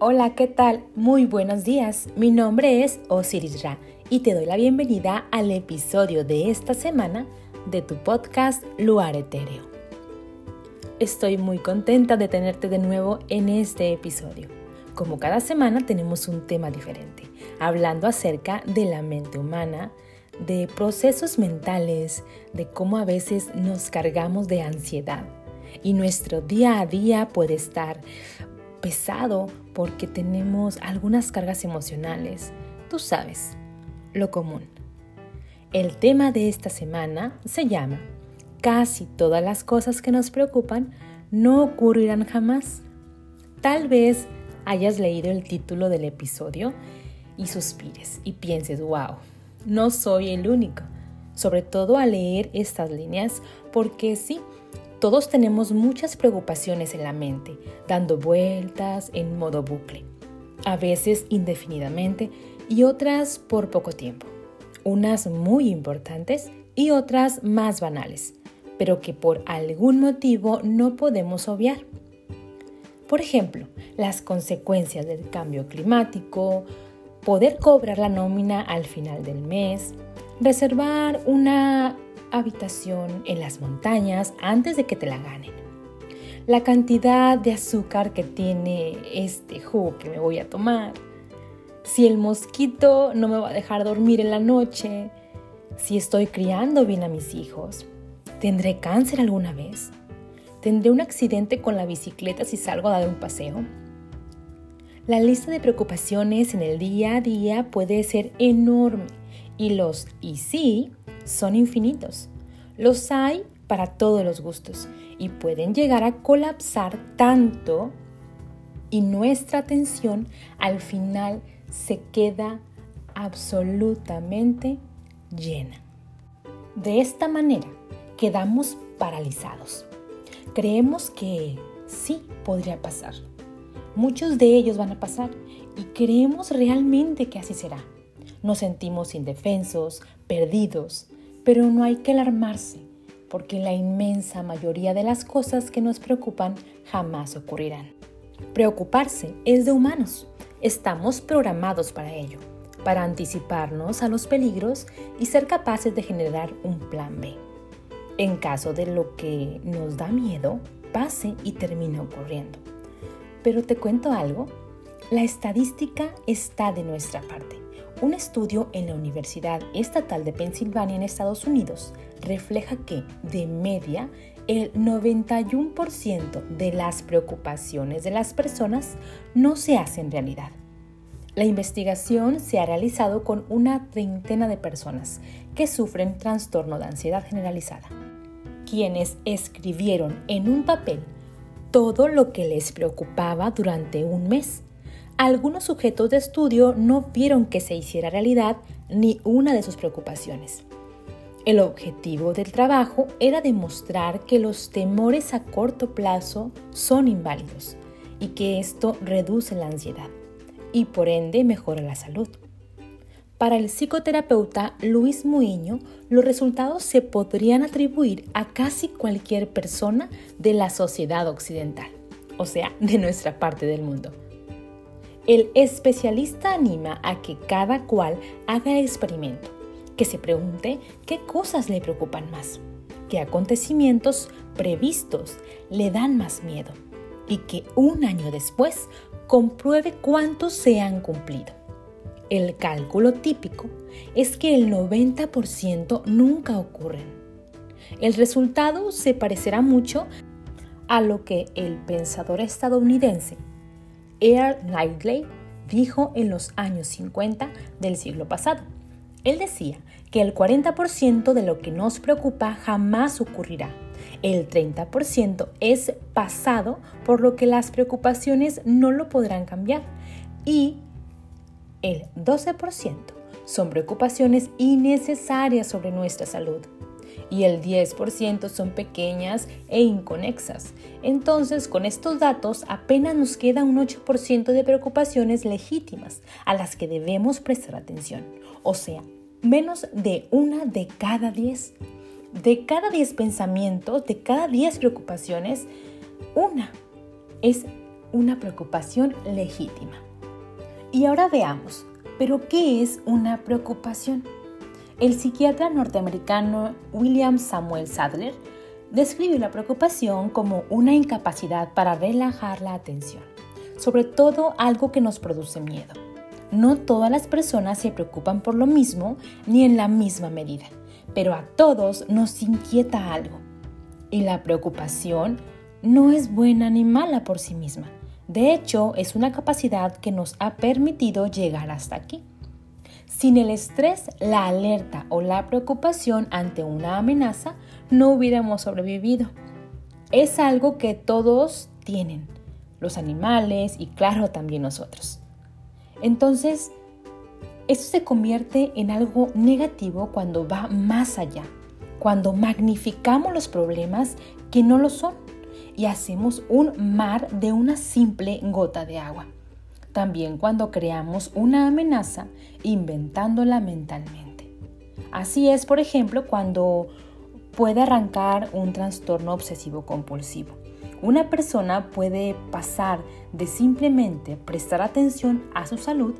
Hola, ¿qué tal? Muy buenos días. Mi nombre es Osiris Ra y te doy la bienvenida al episodio de esta semana de tu podcast Luar Etéreo. Estoy muy contenta de tenerte de nuevo en este episodio. Como cada semana tenemos un tema diferente, hablando acerca de la mente humana, de procesos mentales, de cómo a veces nos cargamos de ansiedad y nuestro día a día puede estar pesado porque tenemos algunas cargas emocionales. Tú sabes, lo común. El tema de esta semana se llama Casi todas las cosas que nos preocupan no ocurrirán jamás. Tal vez hayas leído el título del episodio y suspires y pienses, wow, no soy el único. Sobre todo al leer estas líneas, porque sí, todos tenemos muchas preocupaciones en la mente, dando vueltas en modo bucle, a veces indefinidamente y otras por poco tiempo, unas muy importantes y otras más banales, pero que por algún motivo no podemos obviar. Por ejemplo, las consecuencias del cambio climático, poder cobrar la nómina al final del mes, reservar una habitación en las montañas antes de que te la ganen. La cantidad de azúcar que tiene este jugo que me voy a tomar. Si el mosquito no me va a dejar dormir en la noche. Si estoy criando bien a mis hijos. ¿Tendré cáncer alguna vez? ¿Tendré un accidente con la bicicleta si salgo a dar un paseo? La lista de preocupaciones en el día a día puede ser enorme y los y sí son infinitos. Los hay para todos los gustos y pueden llegar a colapsar tanto y nuestra atención al final se queda absolutamente llena. De esta manera quedamos paralizados. Creemos que sí podría pasar. Muchos de ellos van a pasar y creemos realmente que así será. Nos sentimos indefensos, perdidos, pero no hay que alarmarse, porque la inmensa mayoría de las cosas que nos preocupan jamás ocurrirán. Preocuparse es de humanos. Estamos programados para ello, para anticiparnos a los peligros y ser capaces de generar un plan B. En caso de lo que nos da miedo, pase y termine ocurriendo. Pero te cuento algo, la estadística está de nuestra parte. Un estudio en la Universidad Estatal de Pensilvania en Estados Unidos refleja que, de media, el 91% de las preocupaciones de las personas no se hacen realidad. La investigación se ha realizado con una treintena de personas que sufren trastorno de ansiedad generalizada, quienes escribieron en un papel todo lo que les preocupaba durante un mes algunos sujetos de estudio no vieron que se hiciera realidad ni una de sus preocupaciones. El objetivo del trabajo era demostrar que los temores a corto plazo son inválidos y que esto reduce la ansiedad y por ende mejora la salud. Para el psicoterapeuta Luis Muiño, los resultados se podrían atribuir a casi cualquier persona de la sociedad occidental, o sea, de nuestra parte del mundo. El especialista anima a que cada cual haga el experimento, que se pregunte qué cosas le preocupan más, qué acontecimientos previstos le dan más miedo y que un año después compruebe cuántos se han cumplido. El cálculo típico es que el 90% nunca ocurren. El resultado se parecerá mucho a lo que el pensador estadounidense Earl Knightley dijo en los años 50 del siglo pasado. Él decía que el 40% de lo que nos preocupa jamás ocurrirá. El 30% es pasado, por lo que las preocupaciones no lo podrán cambiar. Y el 12% son preocupaciones innecesarias sobre nuestra salud y el 10% son pequeñas e inconexas. Entonces, con estos datos apenas nos queda un 8% de preocupaciones legítimas a las que debemos prestar atención. O sea, menos de una de cada 10. De cada 10 pensamientos, de cada 10 preocupaciones, una es una preocupación legítima. Y ahora veamos, ¿pero qué es una preocupación? El psiquiatra norteamericano William Samuel Sadler describe la preocupación como una incapacidad para relajar la atención, sobre todo algo que nos produce miedo. No todas las personas se preocupan por lo mismo ni en la misma medida, pero a todos nos inquieta algo. Y la preocupación no es buena ni mala por sí misma. De hecho, es una capacidad que nos ha permitido llegar hasta aquí. Sin el estrés, la alerta o la preocupación ante una amenaza, no hubiéramos sobrevivido. Es algo que todos tienen, los animales y claro también nosotros. Entonces, eso se convierte en algo negativo cuando va más allá, cuando magnificamos los problemas que no lo son y hacemos un mar de una simple gota de agua. También cuando creamos una amenaza inventándola mentalmente. Así es, por ejemplo, cuando puede arrancar un trastorno obsesivo compulsivo. Una persona puede pasar de simplemente prestar atención a su salud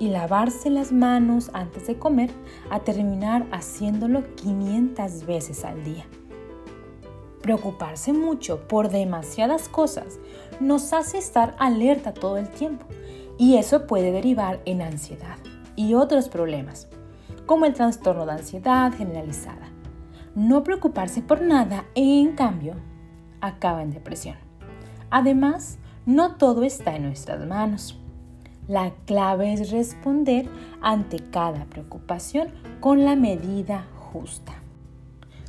y lavarse las manos antes de comer a terminar haciéndolo 500 veces al día. Preocuparse mucho por demasiadas cosas nos hace estar alerta todo el tiempo y eso puede derivar en ansiedad y otros problemas, como el trastorno de ansiedad generalizada. No preocuparse por nada, en cambio, acaba en depresión. Además, no todo está en nuestras manos. La clave es responder ante cada preocupación con la medida justa.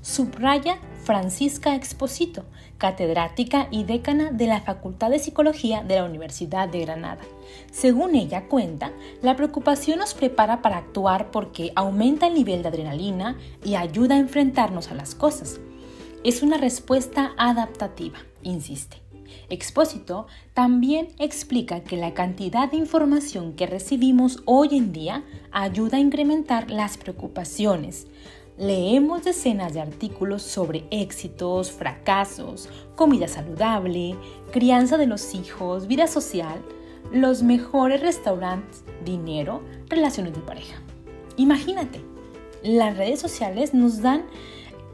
Subraya Francisca Exposito, catedrática y decana de la Facultad de Psicología de la Universidad de Granada. Según ella cuenta, la preocupación nos prepara para actuar porque aumenta el nivel de adrenalina y ayuda a enfrentarnos a las cosas. Es una respuesta adaptativa, insiste. Expósito también explica que la cantidad de información que recibimos hoy en día ayuda a incrementar las preocupaciones. Leemos decenas de artículos sobre éxitos, fracasos, comida saludable, crianza de los hijos, vida social, los mejores restaurantes, dinero, relaciones de pareja. Imagínate, las redes sociales nos dan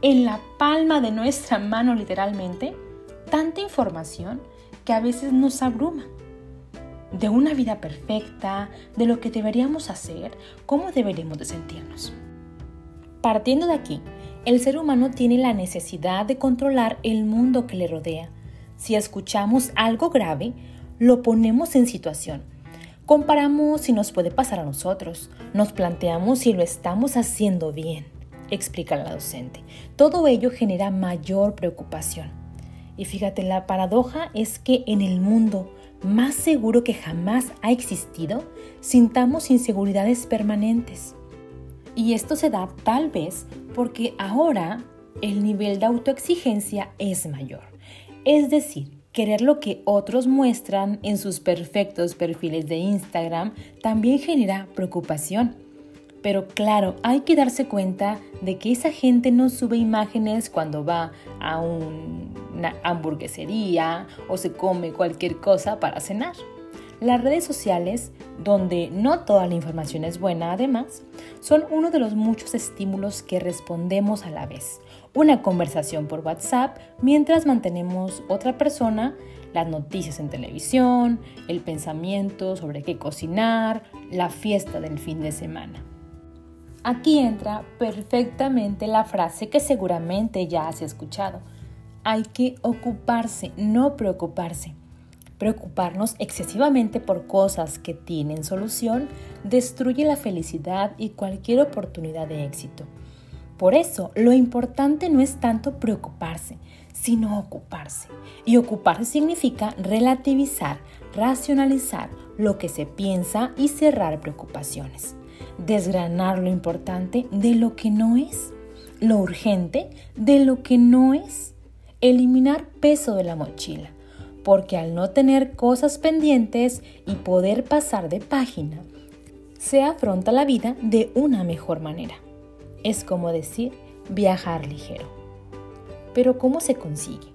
en la palma de nuestra mano literalmente tanta información que a veces nos abruma. De una vida perfecta, de lo que deberíamos hacer, cómo deberíamos de sentirnos. Partiendo de aquí, el ser humano tiene la necesidad de controlar el mundo que le rodea. Si escuchamos algo grave, lo ponemos en situación. Comparamos si nos puede pasar a nosotros, nos planteamos si lo estamos haciendo bien, explica la docente. Todo ello genera mayor preocupación. Y fíjate, la paradoja es que en el mundo más seguro que jamás ha existido, sintamos inseguridades permanentes. Y esto se da tal vez porque ahora el nivel de autoexigencia es mayor. Es decir, querer lo que otros muestran en sus perfectos perfiles de Instagram también genera preocupación. Pero claro, hay que darse cuenta de que esa gente no sube imágenes cuando va a una hamburguesería o se come cualquier cosa para cenar. Las redes sociales, donde no toda la información es buena además, son uno de los muchos estímulos que respondemos a la vez. Una conversación por WhatsApp mientras mantenemos otra persona, las noticias en televisión, el pensamiento sobre qué cocinar, la fiesta del fin de semana. Aquí entra perfectamente la frase que seguramente ya has escuchado. Hay que ocuparse, no preocuparse. Preocuparnos excesivamente por cosas que tienen solución destruye la felicidad y cualquier oportunidad de éxito. Por eso, lo importante no es tanto preocuparse, sino ocuparse. Y ocuparse significa relativizar, racionalizar lo que se piensa y cerrar preocupaciones desgranar lo importante de lo que no es, lo urgente de lo que no es, eliminar peso de la mochila, porque al no tener cosas pendientes y poder pasar de página, se afronta la vida de una mejor manera. Es como decir viajar ligero. Pero ¿cómo se consigue?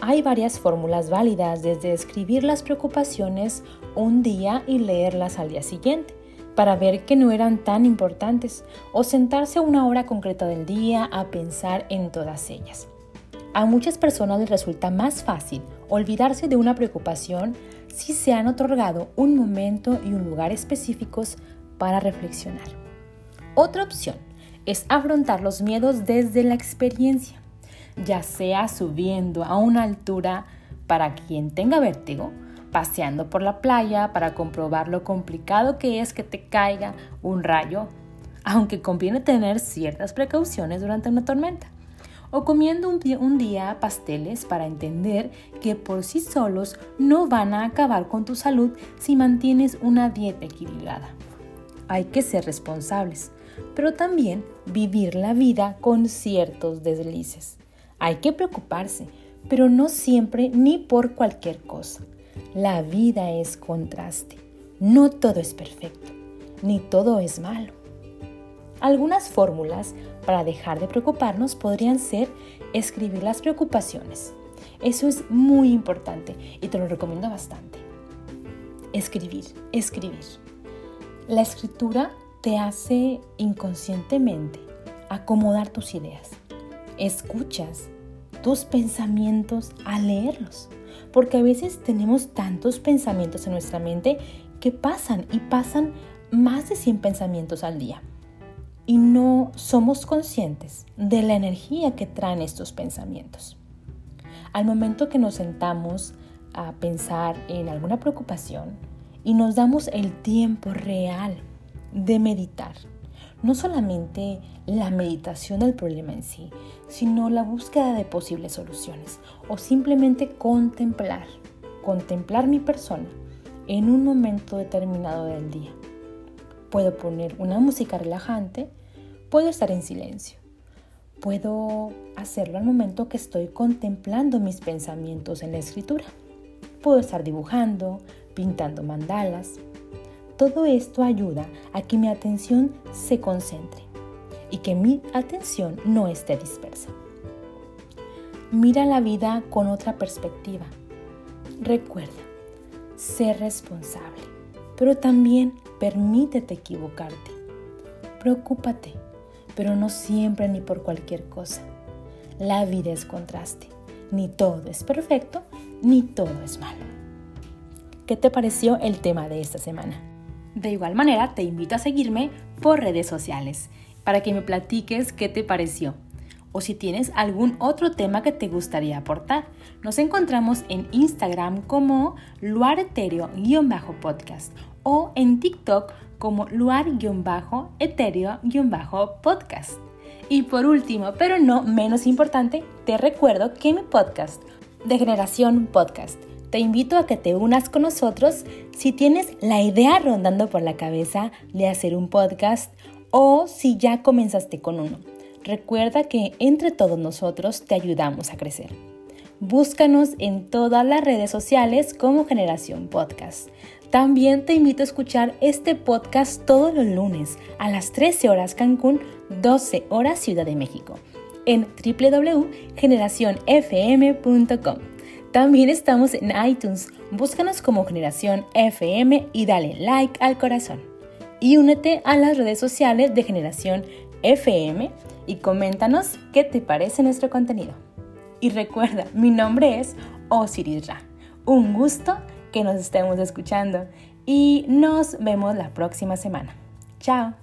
Hay varias fórmulas válidas desde escribir las preocupaciones un día y leerlas al día siguiente para ver que no eran tan importantes o sentarse una hora concreta del día a pensar en todas ellas. A muchas personas les resulta más fácil olvidarse de una preocupación si se han otorgado un momento y un lugar específicos para reflexionar. Otra opción es afrontar los miedos desde la experiencia, ya sea subiendo a una altura para quien tenga vértigo, paseando por la playa para comprobar lo complicado que es que te caiga un rayo, aunque conviene tener ciertas precauciones durante una tormenta o comiendo un un día, pasteles para entender que por sí solos no van a acabar con tu salud si mantienes una dieta equilibrada. Hay que ser responsables, pero también vivir la vida con ciertos deslices. Hay que preocuparse, pero no siempre ni por cualquier cosa. La vida es contraste. No todo es perfecto, ni todo es malo. Algunas fórmulas para dejar de preocuparnos podrían ser escribir las preocupaciones. Eso es muy importante y te lo recomiendo bastante. Escribir, escribir. La escritura te hace inconscientemente acomodar tus ideas. Escuchas tus pensamientos al leerlos, porque a veces tenemos tantos pensamientos en nuestra mente que pasan y pasan más de 100 pensamientos al día y no somos conscientes de la energía que traen estos pensamientos. Al momento que nos sentamos a pensar en alguna preocupación y nos damos el tiempo real de meditar, no solamente la meditación del problema en sí, sino la búsqueda de posibles soluciones o simplemente contemplar, contemplar mi persona en un momento determinado del día Puedo poner una música relajante, puedo estar en silencio. Puedo hacerlo al momento que estoy contemplando mis pensamientos en la escritura. Puedo estar dibujando, pintando mandalas. Todo esto ayuda a que mi atención se concentre y que mi atención no esté dispersa. Mira la vida con otra perspectiva. Recuerda, ser responsable, pero también Permítete equivocarte. Preocúpate, pero no siempre ni por cualquier cosa. La vida es contraste. Ni todo es perfecto, ni todo es malo. ¿Qué te pareció el tema de esta semana? De igual manera, te invito a seguirme por redes sociales para que me platiques qué te pareció o si tienes algún otro tema que te gustaría aportar. Nos encontramos en Instagram como luareterio-podcast o en TikTok como luar-etéreo-podcast. Y por último, pero no menos importante, te recuerdo que mi podcast, de Generación Podcast, te invito a que te unas con nosotros si tienes la idea rondando por la cabeza de hacer un podcast o si ya comenzaste con uno. Recuerda que entre todos nosotros te ayudamos a crecer. Búscanos en todas las redes sociales como Generación Podcast. También te invito a escuchar este podcast todos los lunes a las 13 horas Cancún, 12 horas Ciudad de México en www.generacionfm.com. También estamos en iTunes. Búscanos como Generación FM y dale like al corazón. Y únete a las redes sociales de Generación FM y coméntanos qué te parece nuestro contenido. Y recuerda, mi nombre es Osiris Ra. Un gusto que nos estemos escuchando y nos vemos la próxima semana. Chao.